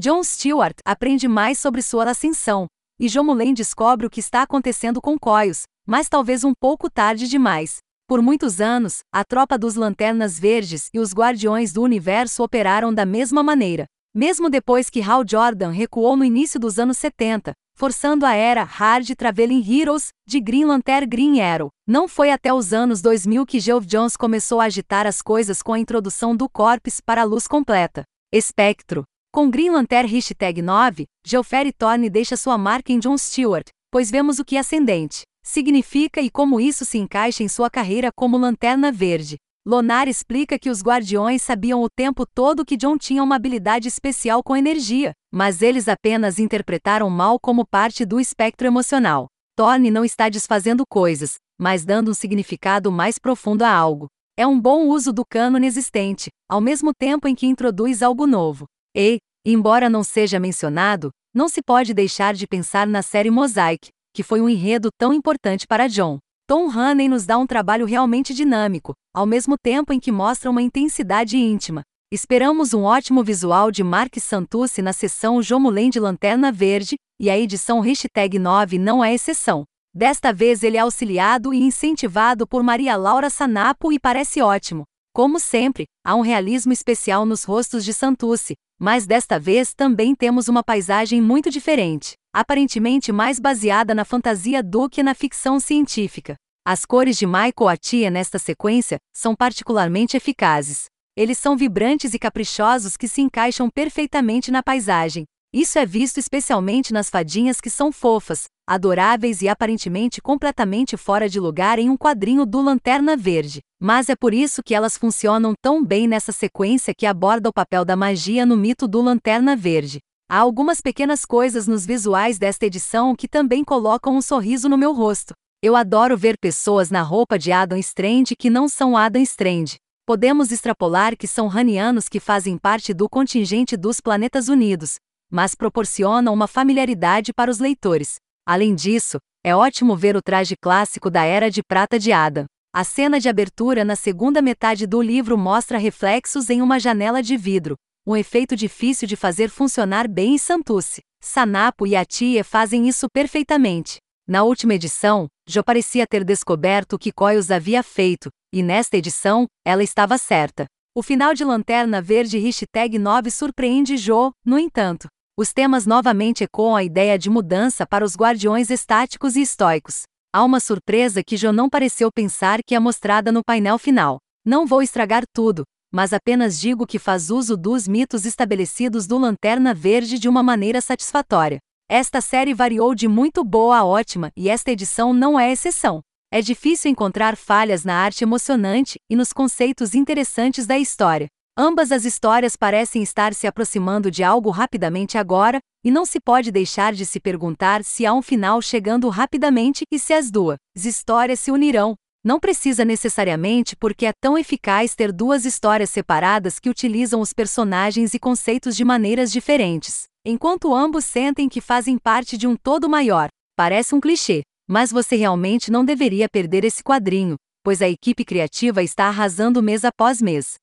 John Stewart aprende mais sobre sua ascensão, e Jomulen descobre o que está acontecendo com Coios, mas talvez um pouco tarde demais. Por muitos anos, a tropa dos Lanternas Verdes e os Guardiões do Universo operaram da mesma maneira. Mesmo depois que Hal Jordan recuou no início dos anos 70, forçando a era Hard Traveling Heroes de Green Lantern Green Arrow, não foi até os anos 2000 que Geoff Jones começou a agitar as coisas com a introdução do Corpus para a luz completa. Espectro, com Green Lantern Hashtag 9, Geoffrey Thorne deixa sua marca em John Stewart, pois vemos o que ascendente significa e como isso se encaixa em sua carreira como Lanterna Verde. Lonar explica que os Guardiões sabiam o tempo todo que John tinha uma habilidade especial com energia, mas eles apenas interpretaram mal como parte do espectro emocional. Thorne não está desfazendo coisas, mas dando um significado mais profundo a algo. É um bom uso do cânone existente, ao mesmo tempo em que introduz algo novo. E, embora não seja mencionado, não se pode deixar de pensar na série Mosaic, que foi um enredo tão importante para John. Tom Haney nos dá um trabalho realmente dinâmico, ao mesmo tempo em que mostra uma intensidade íntima. Esperamos um ótimo visual de Mark Santucci na sessão Jomulen de Lanterna Verde, e a edição Hashtag 9 não é exceção. Desta vez ele é auxiliado e incentivado por Maria Laura Sanapo e parece ótimo. Como sempre, há um realismo especial nos rostos de Santucci, mas desta vez também temos uma paisagem muito diferente, aparentemente mais baseada na fantasia do que na ficção científica. As cores de Michael Atia nesta sequência são particularmente eficazes. Eles são vibrantes e caprichosos que se encaixam perfeitamente na paisagem. Isso é visto especialmente nas fadinhas que são fofas, adoráveis e aparentemente completamente fora de lugar em um quadrinho do Lanterna Verde. Mas é por isso que elas funcionam tão bem nessa sequência que aborda o papel da magia no mito do Lanterna Verde. Há algumas pequenas coisas nos visuais desta edição que também colocam um sorriso no meu rosto. Eu adoro ver pessoas na roupa de Adam Strange que não são Adam Strange. Podemos extrapolar que são ranianos que fazem parte do contingente dos Planetas Unidos, mas proporcionam uma familiaridade para os leitores. Além disso, é ótimo ver o traje clássico da Era de Prata de Adam. A cena de abertura na segunda metade do livro mostra reflexos em uma janela de vidro, um efeito difícil de fazer funcionar bem em Santucci. Sanapo e a tia fazem isso perfeitamente. Na última edição, Jo parecia ter descoberto o que Coils havia feito, e nesta edição, ela estava certa. O final de Lanterna Verde Hashtag 9 surpreende Jo, no entanto. Os temas novamente ecoam a ideia de mudança para os guardiões estáticos e estoicos. Há uma surpresa que Jo não pareceu pensar que é mostrada no painel final. Não vou estragar tudo, mas apenas digo que faz uso dos mitos estabelecidos do Lanterna Verde de uma maneira satisfatória. Esta série variou de muito boa a ótima e esta edição não é exceção. É difícil encontrar falhas na arte emocionante e nos conceitos interessantes da história. Ambas as histórias parecem estar se aproximando de algo rapidamente agora, e não se pode deixar de se perguntar se há um final chegando rapidamente e se as duas histórias se unirão. Não precisa necessariamente porque é tão eficaz ter duas histórias separadas que utilizam os personagens e conceitos de maneiras diferentes, enquanto ambos sentem que fazem parte de um todo maior. Parece um clichê, mas você realmente não deveria perder esse quadrinho, pois a equipe criativa está arrasando mês após mês.